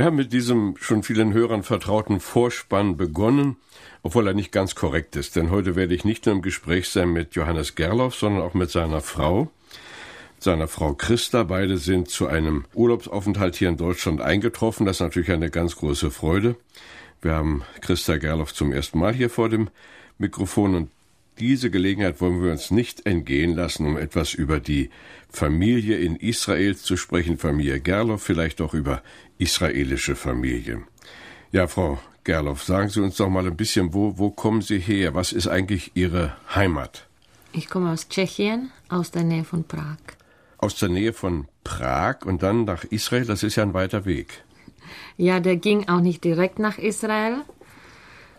Wir haben mit diesem schon vielen Hörern vertrauten Vorspann begonnen, obwohl er nicht ganz korrekt ist, denn heute werde ich nicht nur im Gespräch sein mit Johannes Gerloff, sondern auch mit seiner Frau, seiner Frau Christa. Beide sind zu einem Urlaubsaufenthalt hier in Deutschland eingetroffen. Das ist natürlich eine ganz große Freude. Wir haben Christa Gerloff zum ersten Mal hier vor dem Mikrofon und diese Gelegenheit wollen wir uns nicht entgehen lassen, um etwas über die Familie in Israel zu sprechen, Familie Gerloff, vielleicht auch über israelische Familien. Ja, Frau Gerloff, sagen Sie uns doch mal ein bisschen, wo, wo kommen Sie her? Was ist eigentlich Ihre Heimat? Ich komme aus Tschechien, aus der Nähe von Prag. Aus der Nähe von Prag und dann nach Israel, das ist ja ein weiter Weg. Ja, der ging auch nicht direkt nach Israel.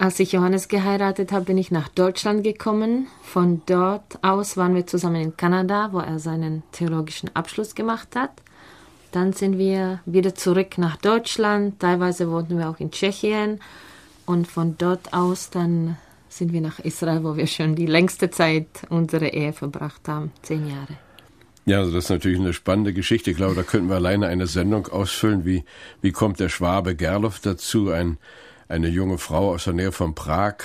Als ich Johannes geheiratet habe, bin ich nach Deutschland gekommen. Von dort aus waren wir zusammen in Kanada, wo er seinen theologischen Abschluss gemacht hat. Dann sind wir wieder zurück nach Deutschland. Teilweise wohnten wir auch in Tschechien. Und von dort aus dann sind wir nach Israel, wo wir schon die längste Zeit unsere Ehe verbracht haben, zehn Jahre. Ja, also das ist natürlich eine spannende Geschichte. Ich glaube, da könnten wir alleine eine Sendung ausfüllen. Wie, wie kommt der Schwabe Gerloff dazu, ein eine junge Frau aus der Nähe von Prag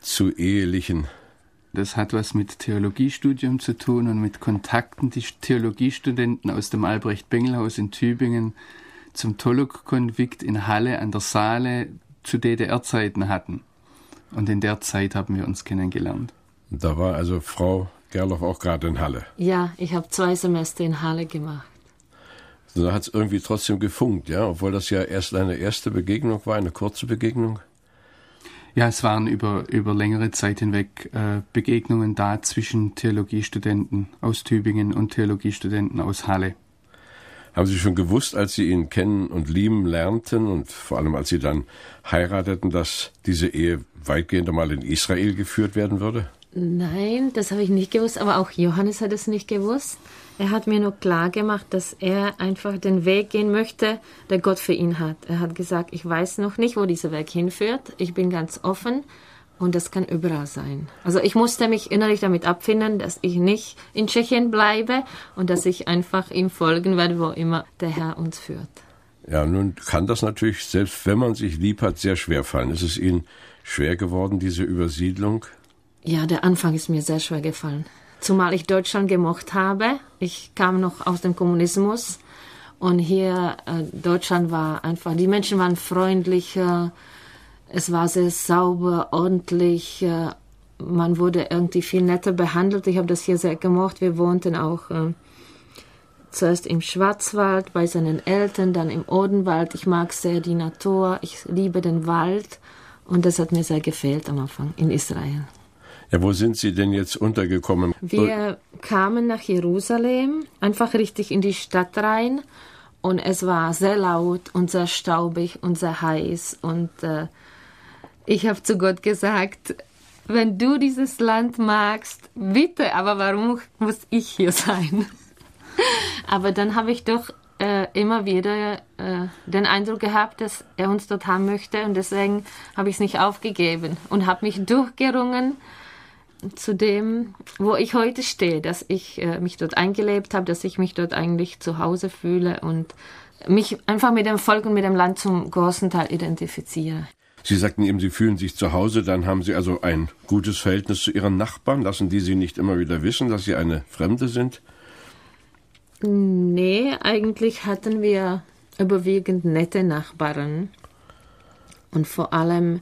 zu ehelichen das hat was mit Theologiestudium zu tun und mit Kontakten, die Theologiestudenten aus dem Albrecht-Bengel-Haus in Tübingen zum Tolok-Konvikt in Halle an der Saale zu DDR-Zeiten hatten. Und in der Zeit haben wir uns kennengelernt. Da war also Frau Gerloff auch gerade in Halle. Ja, ich habe zwei Semester in Halle gemacht. Da hat es irgendwie trotzdem gefunkt, ja, obwohl das ja erst eine erste Begegnung war, eine kurze Begegnung. Ja, es waren über, über längere Zeit hinweg äh, Begegnungen da zwischen Theologiestudenten aus Tübingen und Theologiestudenten aus Halle. Haben Sie schon gewusst, als Sie ihn kennen und lieben lernten und vor allem als Sie dann heirateten, dass diese Ehe weitgehend einmal in Israel geführt werden würde? Nein, das habe ich nicht gewusst, aber auch Johannes hat es nicht gewusst. Er hat mir nur klar gemacht, dass er einfach den Weg gehen möchte, der Gott für ihn hat. Er hat gesagt, ich weiß noch nicht, wo dieser Weg hinführt. Ich bin ganz offen und das kann überall sein. Also ich musste mich innerlich damit abfinden, dass ich nicht in Tschechien bleibe und dass ich einfach ihm folgen werde, wo immer der Herr uns führt. Ja, nun kann das natürlich, selbst wenn man sich lieb hat, sehr schwer fallen. Ist es Ihnen schwer geworden, diese Übersiedlung? Ja, der Anfang ist mir sehr schwer gefallen zumal ich Deutschland gemocht habe. Ich kam noch aus dem Kommunismus und hier äh, Deutschland war einfach, die Menschen waren freundlicher, es war sehr sauber, ordentlich, äh, man wurde irgendwie viel netter behandelt. Ich habe das hier sehr gemocht. Wir wohnten auch äh, zuerst im Schwarzwald bei seinen Eltern, dann im Odenwald. Ich mag sehr die Natur, ich liebe den Wald und das hat mir sehr gefehlt am Anfang in Israel. Ja, wo sind Sie denn jetzt untergekommen? Wir kamen nach Jerusalem, einfach richtig in die Stadt rein. Und es war sehr laut und sehr staubig und sehr heiß. Und äh, ich habe zu Gott gesagt, wenn du dieses Land magst, bitte, aber warum muss ich hier sein? aber dann habe ich doch äh, immer wieder äh, den Eindruck gehabt, dass er uns dort haben möchte. Und deswegen habe ich es nicht aufgegeben und habe mich durchgerungen zu dem, wo ich heute stehe, dass ich äh, mich dort eingelebt habe, dass ich mich dort eigentlich zu Hause fühle und mich einfach mit dem Volk und mit dem Land zum großen Teil identifiziere. Sie sagten eben, Sie fühlen sich zu Hause, dann haben Sie also ein gutes Verhältnis zu Ihren Nachbarn. Lassen die Sie nicht immer wieder wissen, dass Sie eine Fremde sind? Nee, eigentlich hatten wir überwiegend nette Nachbarn. Und vor allem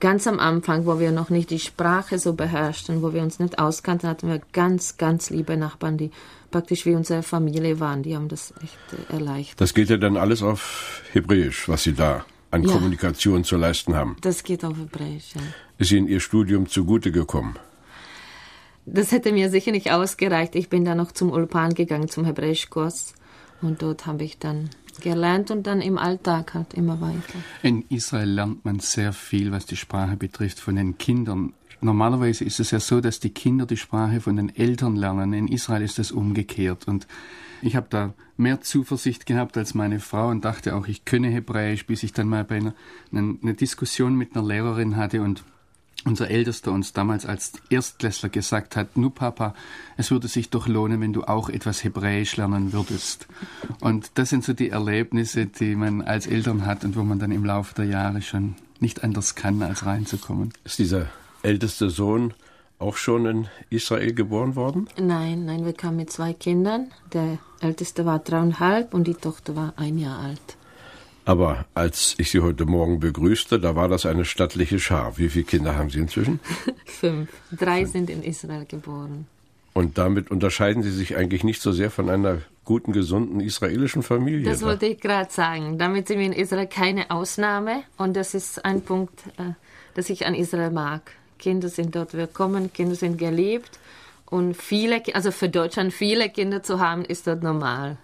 ganz am Anfang, wo wir noch nicht die Sprache so beherrschten, wo wir uns nicht auskannten, hatten wir ganz, ganz liebe Nachbarn, die praktisch wie unsere Familie waren. Die haben das echt erleichtert. Das geht ja dann alles auf Hebräisch, was Sie da an ja, Kommunikation zu leisten haben. Das geht auf Hebräisch, ja. Ist Ihnen Ihr Studium zugute gekommen? Das hätte mir sicher nicht ausgereicht. Ich bin da noch zum Ulpan gegangen, zum Hebräischkurs. Und dort habe ich dann gelernt und dann im Alltag halt immer weiter. In Israel lernt man sehr viel, was die Sprache betrifft, von den Kindern. Normalerweise ist es ja so, dass die Kinder die Sprache von den Eltern lernen. In Israel ist das umgekehrt. Und ich habe da mehr Zuversicht gehabt als meine Frau und dachte auch, ich könne Hebräisch, bis ich dann mal bei einer eine Diskussion mit einer Lehrerin hatte und unser Ältester uns damals als Erstklässler gesagt hat, nu Papa, es würde sich doch lohnen, wenn du auch etwas Hebräisch lernen würdest. Und das sind so die Erlebnisse, die man als Eltern hat und wo man dann im Laufe der Jahre schon nicht anders kann, als reinzukommen. Ist dieser älteste Sohn auch schon in Israel geboren worden? Nein, nein, wir kamen mit zwei Kindern. Der älteste war dreieinhalb und die Tochter war ein Jahr alt. Aber als ich Sie heute Morgen begrüßte, da war das eine stattliche Schar. Wie viele Kinder haben Sie inzwischen? Fünf. Drei Fünf. sind in Israel geboren. Und damit unterscheiden Sie sich eigentlich nicht so sehr von einer guten, gesunden israelischen Familie. Das wollte ich gerade sagen. Damit sind wir in Israel keine Ausnahme. Und das ist ein Punkt, äh, das ich an Israel mag. Kinder sind dort willkommen, Kinder sind geliebt. Und viele, also für Deutschland viele Kinder zu haben, ist dort normal.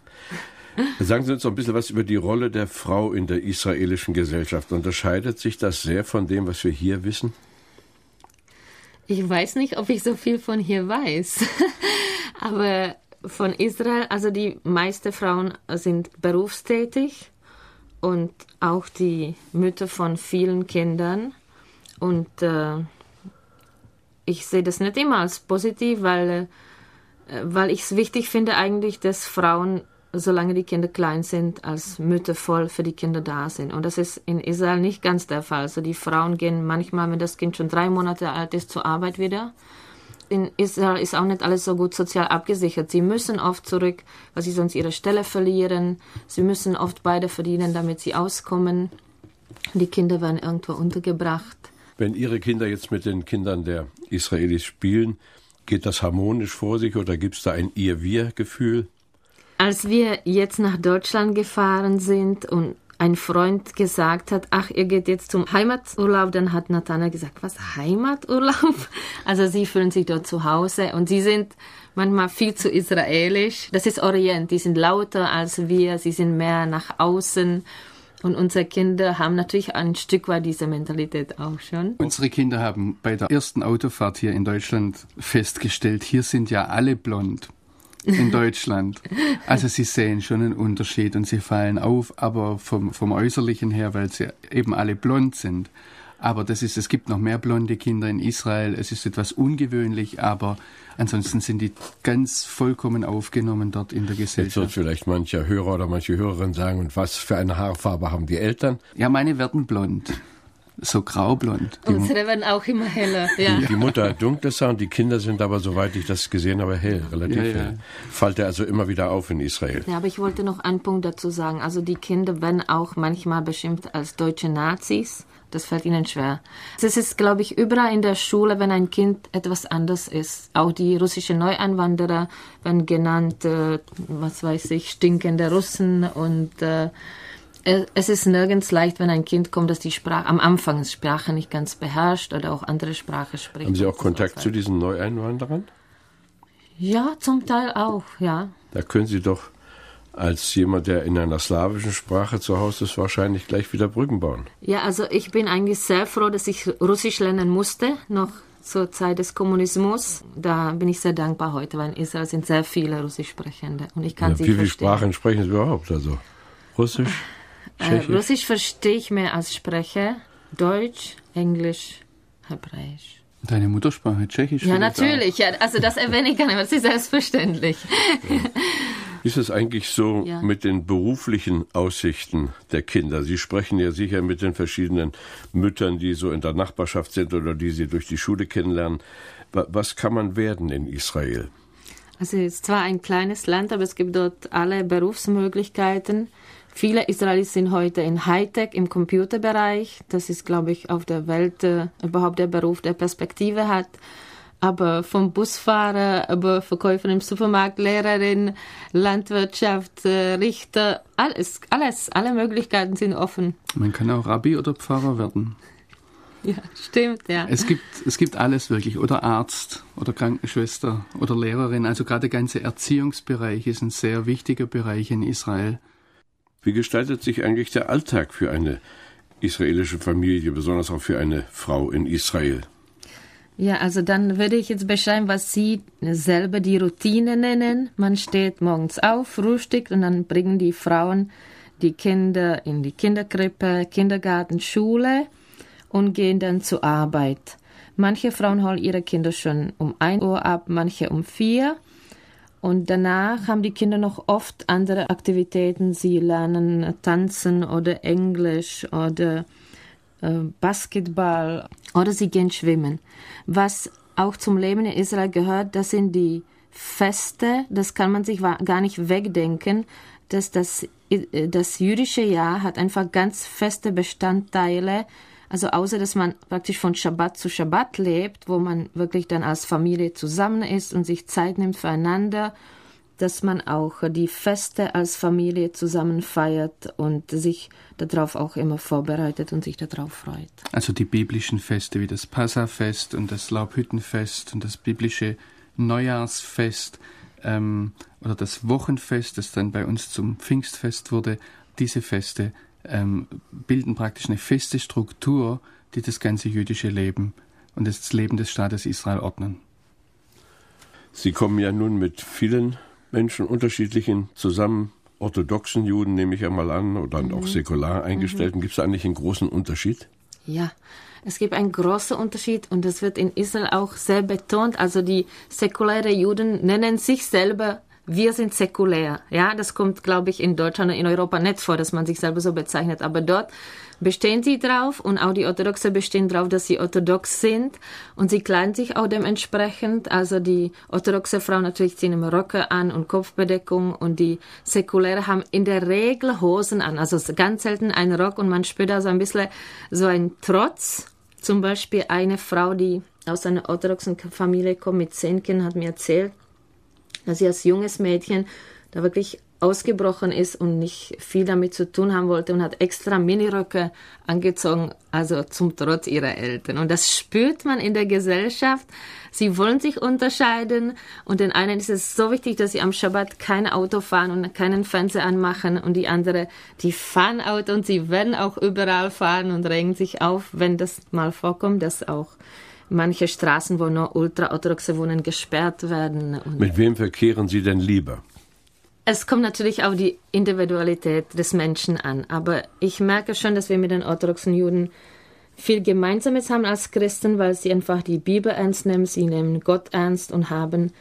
Sagen Sie uns noch ein bisschen was über die Rolle der Frau in der israelischen Gesellschaft. Unterscheidet sich das sehr von dem, was wir hier wissen? Ich weiß nicht, ob ich so viel von hier weiß. Aber von Israel, also die meisten Frauen sind berufstätig und auch die Mütter von vielen Kindern. Und äh, ich sehe das nicht immer als positiv, weil, äh, weil ich es wichtig finde eigentlich, dass Frauen solange die Kinder klein sind, als Mütter voll für die Kinder da sind. Und das ist in Israel nicht ganz der Fall. Also die Frauen gehen manchmal, wenn das Kind schon drei Monate alt ist, zur Arbeit wieder. In Israel ist auch nicht alles so gut sozial abgesichert. Sie müssen oft zurück, weil sie sonst ihre Stelle verlieren. Sie müssen oft beide verdienen, damit sie auskommen. Die Kinder werden irgendwo untergebracht. Wenn Ihre Kinder jetzt mit den Kindern der Israelis spielen, geht das harmonisch vor sich oder gibt es da ein Ihr-Wir-Gefühl? Als wir jetzt nach Deutschland gefahren sind und ein Freund gesagt hat, ach, ihr geht jetzt zum Heimaturlaub, dann hat Nathanael gesagt, was, Heimaturlaub? Also sie fühlen sich dort zu Hause und sie sind manchmal viel zu israelisch. Das ist Orient, die sind lauter als wir, sie sind mehr nach außen. Und unsere Kinder haben natürlich ein Stück weit diese Mentalität auch schon. Unsere Kinder haben bei der ersten Autofahrt hier in Deutschland festgestellt, hier sind ja alle blond in Deutschland. Also sie sehen schon einen Unterschied und sie fallen auf, aber vom, vom Äußerlichen her, weil sie eben alle blond sind. Aber das ist, es gibt noch mehr blonde Kinder in Israel. Es ist etwas ungewöhnlich, aber ansonsten sind die ganz vollkommen aufgenommen dort in der Gesellschaft. Jetzt wird vielleicht mancher Hörer oder manche Hörerin sagen, und was für eine Haarfarbe haben die Eltern? Ja, meine werden blond so graublond. Unsere werden auch immer heller. Ja. Die, die Mutter hat dunkles Haar und die Kinder sind aber, soweit ich das gesehen habe, hell, relativ ja, ja. hell. Fällt er also immer wieder auf in Israel. Ja, aber ich wollte noch einen Punkt dazu sagen. Also die Kinder werden auch manchmal beschimpft als deutsche Nazis. Das fällt ihnen schwer. Es ist, glaube ich, überall in der Schule, wenn ein Kind etwas anders ist. Auch die russischen Neueinwanderer werden genannt, äh, was weiß ich, stinkende Russen und äh, es ist nirgends leicht, wenn ein Kind kommt, das die Sprache am Anfang die Sprache nicht ganz beherrscht oder auch andere Sprache spricht. Haben Sie auch Kontakt zu diesen Neueinwanderern? Ja, zum Teil auch, ja. Da können Sie doch als jemand, der in einer slawischen Sprache zu Hause ist, wahrscheinlich gleich wieder Brücken bauen. Ja, also ich bin eigentlich sehr froh, dass ich Russisch lernen musste, noch zur Zeit des Kommunismus. Da bin ich sehr dankbar heute, weil in Israel sind sehr viele Russischsprechende und ich kann ja, sie wie verstehen. Wie viele Sprachen sprechen Sie überhaupt? Also Russisch? Äh, Russisch verstehe ich mehr als spreche. Deutsch, Englisch, Hebräisch. Deine Muttersprache Tschechisch? Ja, natürlich. Ja, also das erwähne ich gar nicht, das ist selbstverständlich. Ja. Ist es eigentlich so ja. mit den beruflichen Aussichten der Kinder? Sie sprechen ja sicher mit den verschiedenen Müttern, die so in der Nachbarschaft sind oder die Sie durch die Schule kennenlernen. Was kann man werden in Israel? Also es ist zwar ein kleines Land, aber es gibt dort alle Berufsmöglichkeiten. Viele Israelis sind heute in Hightech im Computerbereich. Das ist, glaube ich, auf der Welt äh, überhaupt der Beruf, der Perspektive hat. Aber vom Busfahrer über Verkäufer im Supermarkt, Lehrerin, Landwirtschaft, äh, Richter, alles, alles, alle Möglichkeiten sind offen. Man kann auch Rabbi oder Pfarrer werden. Ja, stimmt, ja. Es gibt, es gibt alles wirklich. Oder Arzt oder Krankenschwester oder Lehrerin. Also gerade der ganze Erziehungsbereich ist ein sehr wichtiger Bereich in Israel. Wie gestaltet sich eigentlich der Alltag für eine israelische Familie, besonders auch für eine Frau in Israel? Ja, also dann würde ich jetzt beschreiben, was Sie selber die Routine nennen. Man steht morgens auf, frühstückt und dann bringen die Frauen die Kinder in die Kinderkrippe, Kindergarten, Schule und gehen dann zur Arbeit. Manche Frauen holen ihre Kinder schon um 1 Uhr ab, manche um 4 und danach haben die Kinder noch oft andere Aktivitäten. Sie lernen tanzen oder Englisch oder äh, Basketball oder sie gehen schwimmen. Was auch zum Leben in Israel gehört, das sind die Feste. Das kann man sich gar nicht wegdenken, dass das, äh, das jüdische Jahr hat einfach ganz feste Bestandteile also außer dass man praktisch von Schabbat zu Schabbat lebt, wo man wirklich dann als Familie zusammen ist und sich Zeit nimmt füreinander, dass man auch die Feste als Familie zusammen feiert und sich darauf auch immer vorbereitet und sich darauf freut. Also die biblischen Feste wie das Passafest und das Laubhüttenfest und das biblische Neujahrsfest ähm, oder das Wochenfest, das dann bei uns zum Pfingstfest wurde, diese Feste ähm, bilden praktisch eine feste Struktur, die das ganze jüdische Leben und das Leben des Staates Israel ordnen. Sie kommen ja nun mit vielen Menschen unterschiedlichen zusammen, orthodoxen Juden nehme ich einmal an, oder mhm. auch säkular eingestellten. Mhm. Gibt es eigentlich einen großen Unterschied? Ja, es gibt einen großen Unterschied und das wird in Israel auch sehr betont. Also die säkulären Juden nennen sich selber wir sind säkulär. Ja, das kommt, glaube ich, in Deutschland und in Europa nicht vor, dass man sich selber so bezeichnet. Aber dort bestehen sie drauf und auch die Orthodoxe bestehen drauf, dass sie orthodox sind und sie kleiden sich auch dementsprechend. Also die orthodoxe Frauen natürlich ziehen immer Röcke an und Kopfbedeckung und die Säkuläre haben in der Regel Hosen an. Also ganz selten ein Rock und man spürt da so ein bisschen so ein Trotz. Zum Beispiel eine Frau, die aus einer orthodoxen Familie kommt mit zehn Kindern, hat mir erzählt, dass sie als junges Mädchen da wirklich ausgebrochen ist und nicht viel damit zu tun haben wollte und hat extra Miniröcke angezogen, also zum Trotz ihrer Eltern. Und das spürt man in der Gesellschaft. Sie wollen sich unterscheiden und den einen ist es so wichtig, dass sie am Schabbat kein Auto fahren und keinen Fernseher anmachen und die andere, die fahren Auto und sie werden auch überall fahren und regen sich auf, wenn das mal vorkommt, dass auch manche Straßen, wo nur ultraorthodoxe Wohnen gesperrt werden. Mit wem verkehren Sie denn lieber? Es kommt natürlich auf die Individualität des Menschen an, aber ich merke schon, dass wir mit den orthodoxen Juden viel Gemeinsames haben als Christen, weil sie einfach die Bibel ernst nehmen, sie nehmen Gott ernst und haben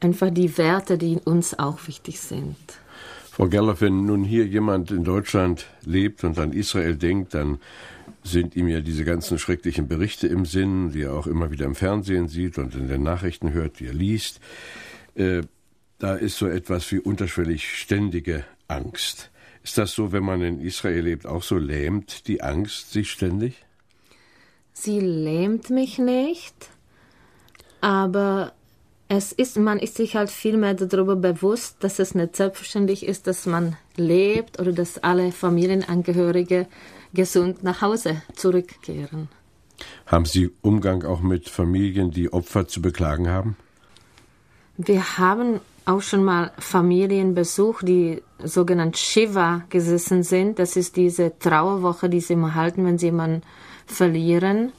einfach die Werte, die uns auch wichtig sind. Frau Gerloff, wenn nun hier jemand in Deutschland lebt und an Israel denkt, dann sind ihm ja diese ganzen schrecklichen Berichte im Sinn, die er auch immer wieder im Fernsehen sieht und in den Nachrichten hört, die er liest. Äh, da ist so etwas wie unterschwellig ständige Angst. Ist das so, wenn man in Israel lebt, auch so lähmt die Angst sich ständig? Sie lähmt mich nicht, aber es ist, man ist sich halt viel mehr darüber bewusst, dass es nicht selbstverständlich ist, dass man lebt oder dass alle Familienangehörige gesund nach Hause zurückkehren. Haben Sie Umgang auch mit Familien, die Opfer zu beklagen haben? Wir haben auch schon mal Familien besucht, die sogenannt Shiva gesessen sind. Das ist diese Trauerwoche, die sie immer halten, wenn sie jemanden verlieren.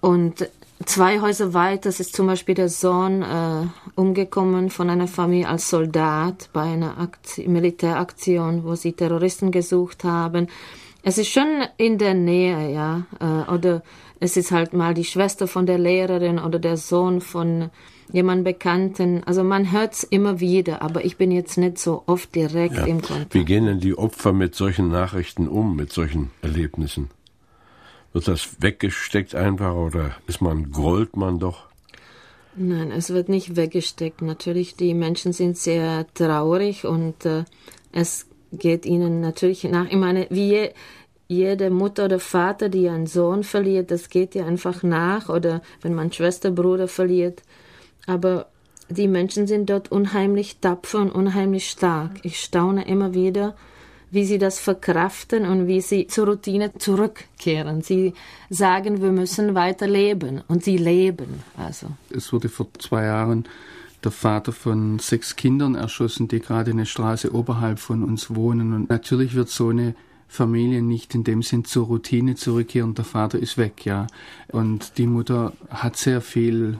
Und zwei Häuser weit, das ist zum Beispiel der Sohn äh, umgekommen von einer Familie als Soldat bei einer Aktion, Militäraktion, wo sie Terroristen gesucht haben. Es ist schon in der Nähe, ja. Äh, oder es ist halt mal die Schwester von der Lehrerin oder der Sohn von jemandem Bekannten. Also man hört es immer wieder, aber ich bin jetzt nicht so oft direkt ja. im Kontakt. Wie gehen denn die Opfer mit solchen Nachrichten um, mit solchen Erlebnissen? Wird das weggesteckt einfach oder ist man, grollt man doch? Nein, es wird nicht weggesteckt. Natürlich, die Menschen sind sehr traurig und äh, es geht ihnen natürlich nach. Ich meine, wie jede Mutter oder Vater, die einen Sohn verliert, das geht ihr einfach nach. Oder wenn man Schwester, Bruder verliert. Aber die Menschen sind dort unheimlich tapfer und unheimlich stark. Ich staune immer wieder, wie sie das verkraften und wie sie zur Routine zurückkehren. Sie sagen, wir müssen weiter leben und sie leben. Also. Es wurde vor zwei Jahren der Vater von sechs Kindern erschossen, die gerade eine Straße oberhalb von uns wohnen. Und natürlich wird so eine Familie nicht in dem Sinn zur Routine zurückkehren. Der Vater ist weg, ja. Und die Mutter hat sehr viel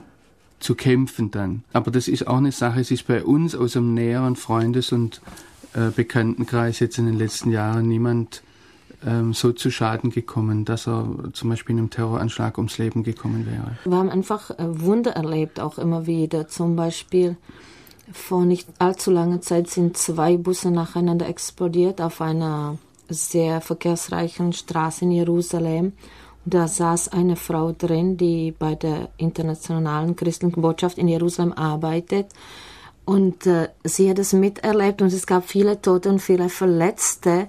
zu kämpfen dann. Aber das ist auch eine Sache, es ist bei uns aus dem näheren Freundes- und Bekanntenkreis jetzt in den letzten Jahren niemand ähm, so zu Schaden gekommen, dass er zum Beispiel in einem Terroranschlag ums Leben gekommen wäre. Wir haben einfach äh, Wunder erlebt, auch immer wieder. Zum Beispiel vor nicht allzu langer Zeit sind zwei Busse nacheinander explodiert auf einer sehr verkehrsreichen Straße in Jerusalem. Da saß eine Frau drin, die bei der internationalen christlichen Botschaft in Jerusalem arbeitet. Und äh, sie hat es miterlebt und es gab viele Tote und viele Verletzte.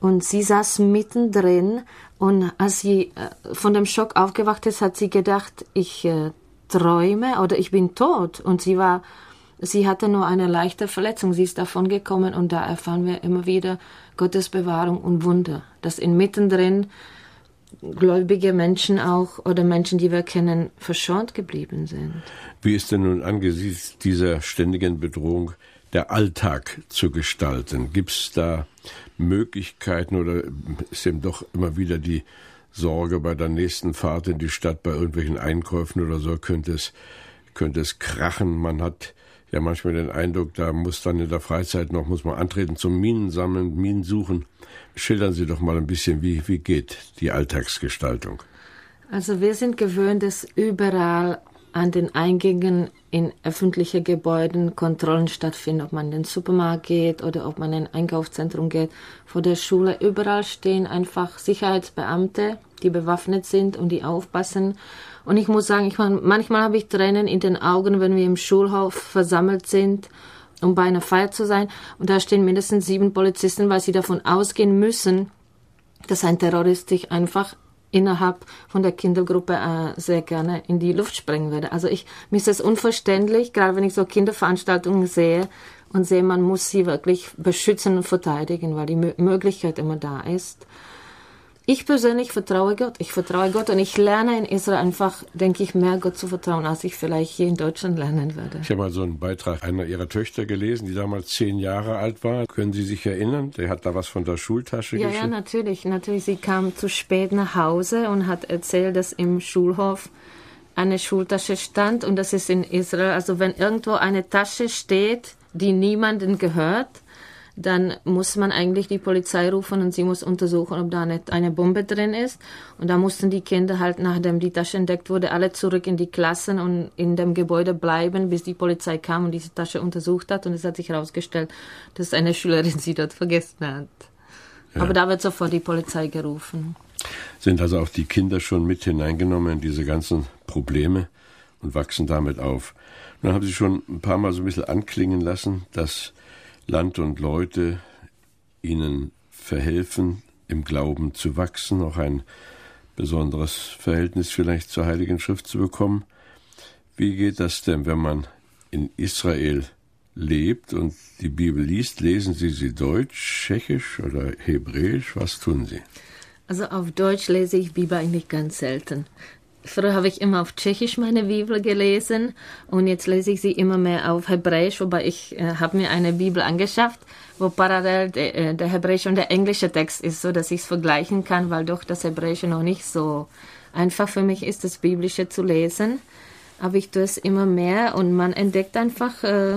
Und sie saß mittendrin und als sie äh, von dem Schock aufgewacht ist, hat sie gedacht, ich äh, träume oder ich bin tot. Und sie war, sie hatte nur eine leichte Verletzung, sie ist davon gekommen und da erfahren wir immer wieder Gottes Bewahrung und Wunder, dass inmitten drin gläubige Menschen auch oder Menschen, die wir kennen, verschont geblieben sind. Wie ist denn nun angesichts dieser ständigen Bedrohung der Alltag zu gestalten? Gibt es da Möglichkeiten oder ist eben doch immer wieder die Sorge bei der nächsten Fahrt in die Stadt, bei irgendwelchen Einkäufen oder so, könnte es, könnte es krachen? Man hat ja manchmal den Eindruck, da muss dann in der Freizeit noch, muss man antreten zum Minen sammeln, Minen suchen. Schildern Sie doch mal ein bisschen, wie, wie geht die Alltagsgestaltung? Also wir sind gewöhnt, dass überall an den Eingängen in öffentliche Gebäuden Kontrollen stattfinden, ob man in den Supermarkt geht oder ob man in ein Einkaufszentrum geht, vor der Schule. Überall stehen einfach Sicherheitsbeamte, die bewaffnet sind und die aufpassen. Und ich muss sagen, ich manchmal habe ich Tränen in den Augen, wenn wir im Schulhof versammelt sind, um bei einer Feier zu sein. Und da stehen mindestens sieben Polizisten, weil sie davon ausgehen müssen, dass ein Terrorist sich einfach innerhalb von der Kindergruppe äh, sehr gerne in die Luft sprengen würde. Also ich, mir ist das unverständlich, gerade wenn ich so Kinderveranstaltungen sehe und sehe, man muss sie wirklich beschützen und verteidigen, weil die Möglichkeit immer da ist. Ich persönlich vertraue Gott. Ich vertraue Gott und ich lerne in Israel einfach, denke ich, mehr Gott zu vertrauen, als ich vielleicht hier in Deutschland lernen würde. Ich habe mal so einen Beitrag einer Ihrer Töchter gelesen, die damals zehn Jahre alt war. Können Sie sich erinnern? Der hat da was von der Schultasche ja, geschickt. Ja, natürlich. Natürlich. Sie kam zu spät nach Hause und hat erzählt, dass im Schulhof eine Schultasche stand und das ist in Israel. Also wenn irgendwo eine Tasche steht, die niemandem gehört, dann muss man eigentlich die Polizei rufen und sie muss untersuchen, ob da nicht eine Bombe drin ist. Und da mussten die Kinder halt, nachdem die Tasche entdeckt wurde, alle zurück in die Klassen und in dem Gebäude bleiben, bis die Polizei kam und diese Tasche untersucht hat. Und es hat sich herausgestellt, dass eine Schülerin sie dort vergessen hat. Ja. Aber da wird sofort die Polizei gerufen. Sind also auch die Kinder schon mit hineingenommen in diese ganzen Probleme und wachsen damit auf? Dann haben Sie schon ein paar Mal so ein bisschen anklingen lassen, dass Land und Leute ihnen verhelfen, im Glauben zu wachsen, auch ein besonderes Verhältnis vielleicht zur Heiligen Schrift zu bekommen. Wie geht das denn, wenn man in Israel lebt und die Bibel liest? Lesen Sie sie Deutsch, Tschechisch oder Hebräisch? Was tun Sie? Also auf Deutsch lese ich Bibel eigentlich ganz selten. Früher habe ich immer auf Tschechisch meine Bibel gelesen und jetzt lese ich sie immer mehr auf Hebräisch, wobei ich äh, habe mir eine Bibel angeschafft, wo parallel de, äh, der hebräische und der englische Text ist, so dass ich es vergleichen kann, weil doch das Hebräische noch nicht so einfach für mich ist, das Biblische zu lesen. Aber ich tue es immer mehr und man entdeckt einfach äh,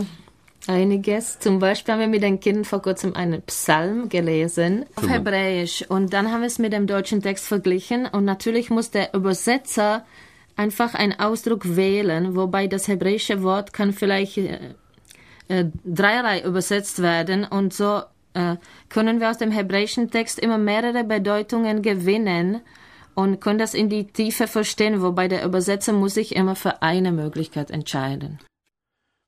Einiges. Zum Beispiel haben wir mit den Kindern vor kurzem einen Psalm gelesen auf Hebräisch. Und dann haben wir es mit dem deutschen Text verglichen. Und natürlich muss der Übersetzer einfach einen Ausdruck wählen, wobei das hebräische Wort kann vielleicht äh, äh, dreierlei übersetzt werden. Und so äh, können wir aus dem hebräischen Text immer mehrere Bedeutungen gewinnen und können das in die Tiefe verstehen, wobei der Übersetzer muss sich immer für eine Möglichkeit entscheiden.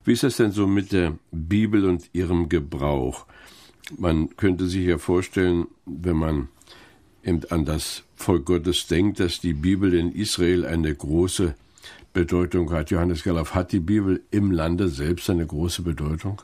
Wie ist das denn so mit der Bibel und ihrem Gebrauch? Man könnte sich ja vorstellen, wenn man eben an das Volk Gottes denkt, dass die Bibel in Israel eine große Bedeutung hat. Johannes Gerloff, hat die Bibel im Lande selbst eine große Bedeutung?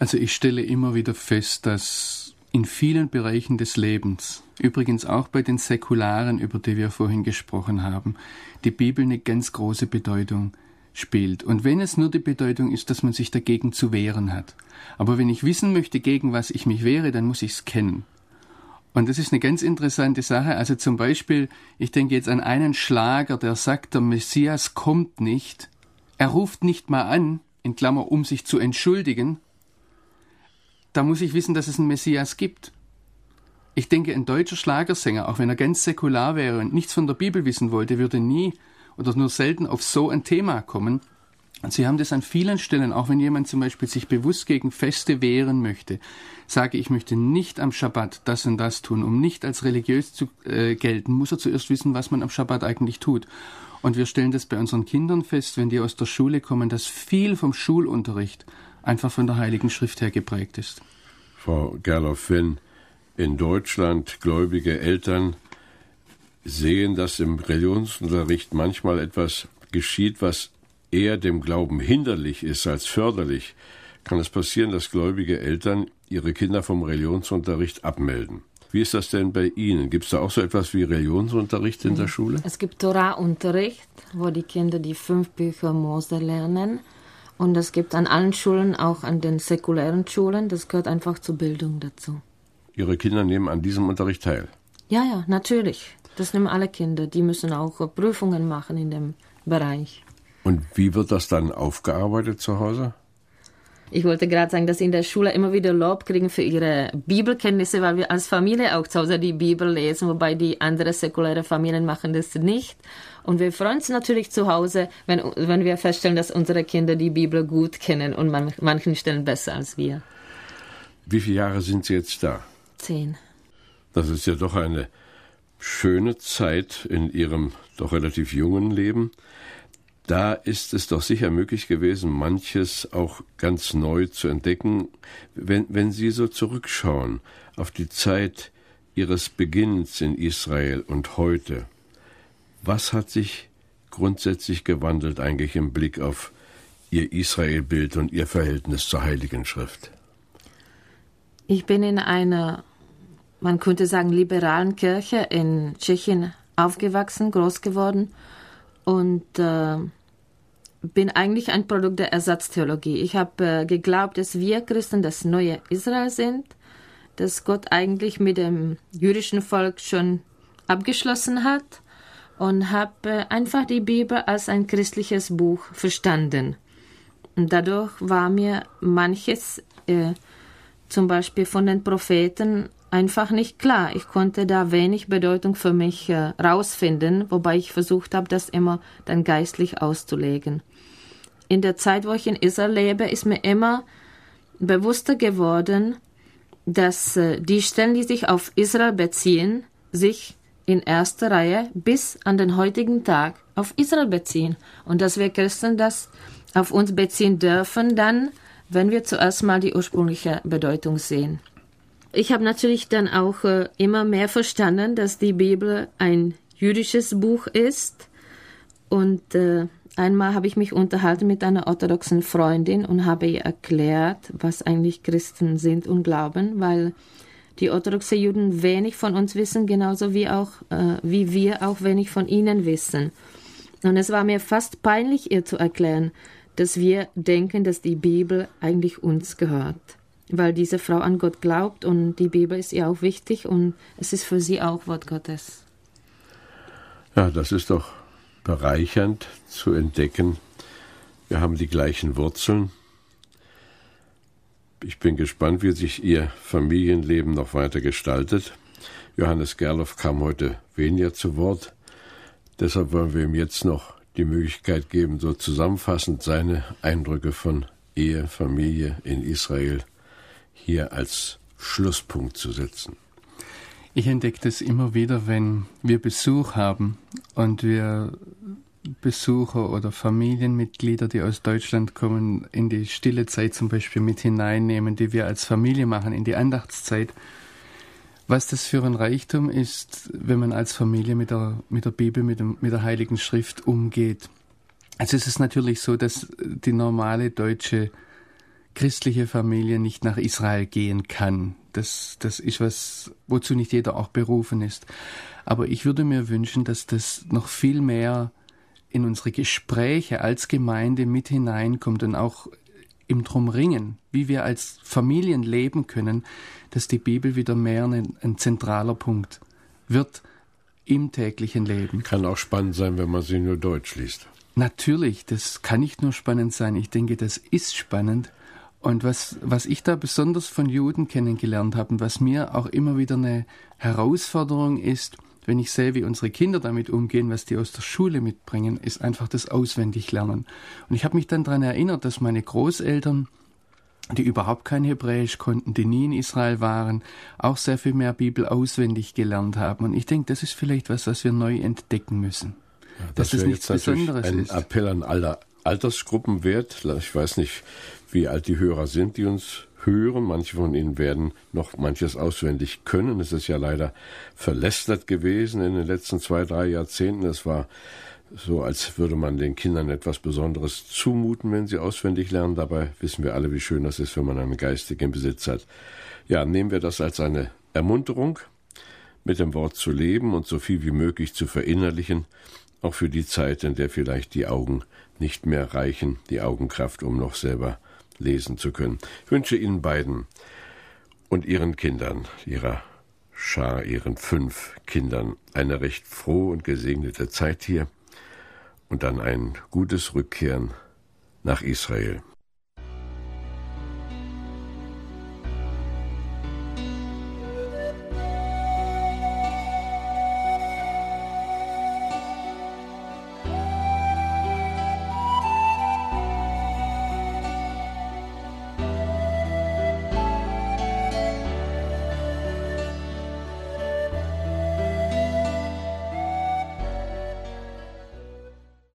Also ich stelle immer wieder fest, dass in vielen Bereichen des Lebens, übrigens auch bei den Säkularen, über die wir vorhin gesprochen haben, die Bibel eine ganz große Bedeutung spielt. Und wenn es nur die Bedeutung ist, dass man sich dagegen zu wehren hat. Aber wenn ich wissen möchte, gegen was ich mich wehre, dann muss ich es kennen. Und das ist eine ganz interessante Sache. Also zum Beispiel, ich denke jetzt an einen Schlager, der sagt, der Messias kommt nicht. Er ruft nicht mal an, in Klammer, um sich zu entschuldigen. Da muss ich wissen, dass es einen Messias gibt. Ich denke, ein deutscher Schlagersänger, auch wenn er ganz säkular wäre und nichts von der Bibel wissen wollte, würde nie oder nur selten auf so ein Thema kommen. Und Sie haben das an vielen Stellen, auch wenn jemand zum Beispiel sich bewusst gegen Feste wehren möchte, sage ich möchte nicht am Schabbat das und das tun, um nicht als religiös zu äh, gelten, muss er zuerst wissen, was man am Schabbat eigentlich tut. Und wir stellen das bei unseren Kindern fest, wenn die aus der Schule kommen, dass viel vom Schulunterricht einfach von der Heiligen Schrift her geprägt ist. Frau Gerloff, wenn in Deutschland gläubige Eltern sehen, dass im Religionsunterricht manchmal etwas geschieht, was eher dem Glauben hinderlich ist als förderlich, kann es passieren, dass gläubige Eltern ihre Kinder vom Religionsunterricht abmelden. Wie ist das denn bei Ihnen? Gibt es da auch so etwas wie Religionsunterricht in der Schule? Es gibt Torahunterricht, wo die Kinder die fünf Bücher Mose lernen. Und es gibt an allen Schulen, auch an den säkulären Schulen, das gehört einfach zur Bildung dazu. Ihre Kinder nehmen an diesem Unterricht teil? Ja, ja, natürlich. Das nehmen alle Kinder. Die müssen auch Prüfungen machen in dem Bereich. Und wie wird das dann aufgearbeitet zu Hause? Ich wollte gerade sagen, dass sie in der Schule immer wieder Lob kriegen für ihre Bibelkenntnisse, weil wir als Familie auch zu Hause die Bibel lesen, wobei die anderen säkuläre Familien machen das nicht. Und wir freuen uns natürlich zu Hause, wenn, wenn wir feststellen, dass unsere Kinder die Bibel gut kennen und man, manchen Stellen besser als wir. Wie viele Jahre sind Sie jetzt da? Zehn. Das ist ja doch eine schöne Zeit in Ihrem doch relativ jungen Leben. Da ist es doch sicher möglich gewesen, manches auch ganz neu zu entdecken. Wenn, wenn Sie so zurückschauen auf die Zeit Ihres Beginnens in Israel und heute, was hat sich grundsätzlich gewandelt eigentlich im Blick auf Ihr Israelbild und Ihr Verhältnis zur Heiligen Schrift? Ich bin in einer man könnte sagen, liberalen Kirche in Tschechien aufgewachsen, groß geworden und äh, bin eigentlich ein Produkt der Ersatztheologie. Ich habe äh, geglaubt, dass wir Christen das neue Israel sind, dass Gott eigentlich mit dem jüdischen Volk schon abgeschlossen hat und habe äh, einfach die Bibel als ein christliches Buch verstanden. Und dadurch war mir manches, äh, zum Beispiel von den Propheten, einfach nicht klar. Ich konnte da wenig Bedeutung für mich äh, rausfinden, wobei ich versucht habe, das immer dann geistlich auszulegen. In der Zeit, wo ich in Israel lebe, ist mir immer bewusster geworden, dass äh, die Stellen, die sich auf Israel beziehen, sich in erster Reihe bis an den heutigen Tag auf Israel beziehen und dass wir Christen das auf uns beziehen dürfen, dann, wenn wir zuerst mal die ursprüngliche Bedeutung sehen. Ich habe natürlich dann auch äh, immer mehr verstanden, dass die Bibel ein jüdisches Buch ist. Und äh, einmal habe ich mich unterhalten mit einer orthodoxen Freundin und habe ihr erklärt, was eigentlich Christen sind und glauben, weil die orthodoxen Juden wenig von uns wissen, genauso wie auch äh, wie wir auch wenig von ihnen wissen. Und es war mir fast peinlich, ihr zu erklären, dass wir denken, dass die Bibel eigentlich uns gehört weil diese Frau an Gott glaubt und die Bibel ist ihr auch wichtig und es ist für sie auch Wort Gottes. Ja, das ist doch bereichernd zu entdecken. Wir haben die gleichen Wurzeln. Ich bin gespannt, wie sich Ihr Familienleben noch weiter gestaltet. Johannes Gerloff kam heute weniger zu Wort. Deshalb wollen wir ihm jetzt noch die Möglichkeit geben, so zusammenfassend seine Eindrücke von Ehe, Familie in Israel hier als Schlusspunkt zu setzen? Ich entdecke das immer wieder, wenn wir Besuch haben und wir Besucher oder Familienmitglieder, die aus Deutschland kommen, in die stille Zeit zum Beispiel mit hineinnehmen, die wir als Familie machen, in die Andachtszeit. Was das für ein Reichtum ist, wenn man als Familie mit der, mit der Bibel, mit, dem, mit der Heiligen Schrift umgeht. Also es ist natürlich so, dass die normale deutsche christliche Familie nicht nach Israel gehen kann. Das, das ist was, wozu nicht jeder auch berufen ist. Aber ich würde mir wünschen, dass das noch viel mehr in unsere Gespräche als Gemeinde mit hineinkommt und auch im Drumringen, wie wir als Familien leben können, dass die Bibel wieder mehr ein, ein zentraler Punkt wird im täglichen Leben. Kann auch spannend sein, wenn man sie nur Deutsch liest. Natürlich, das kann nicht nur spannend sein. Ich denke, das ist spannend. Und was, was ich da besonders von Juden kennengelernt habe und was mir auch immer wieder eine Herausforderung ist, wenn ich sehe, wie unsere Kinder damit umgehen, was die aus der Schule mitbringen, ist einfach das Auswendiglernen. Und ich habe mich dann daran erinnert, dass meine Großeltern, die überhaupt kein Hebräisch konnten, die nie in Israel waren, auch sehr viel mehr Bibel auswendig gelernt haben. Und ich denke, das ist vielleicht was, was wir neu entdecken müssen. Ja, das dass es nichts Besonderes ein ist. Appell an alle Altersgruppen wert. Ich weiß nicht, wie alt die Hörer sind, die uns hören. Manche von ihnen werden noch manches auswendig können. Es ist ja leider verlästert gewesen in den letzten zwei, drei Jahrzehnten. Es war so, als würde man den Kindern etwas Besonderes zumuten, wenn sie auswendig lernen. Dabei wissen wir alle, wie schön das ist, wenn man einen geistigen Besitz hat. Ja, nehmen wir das als eine Ermunterung, mit dem Wort zu leben und so viel wie möglich zu verinnerlichen, auch für die Zeit, in der vielleicht die Augen nicht mehr reichen, die Augenkraft, um noch selber lesen zu können. Ich wünsche Ihnen beiden und Ihren Kindern, Ihrer Schar, Ihren fünf Kindern, eine recht frohe und gesegnete Zeit hier und dann ein gutes Rückkehren nach Israel.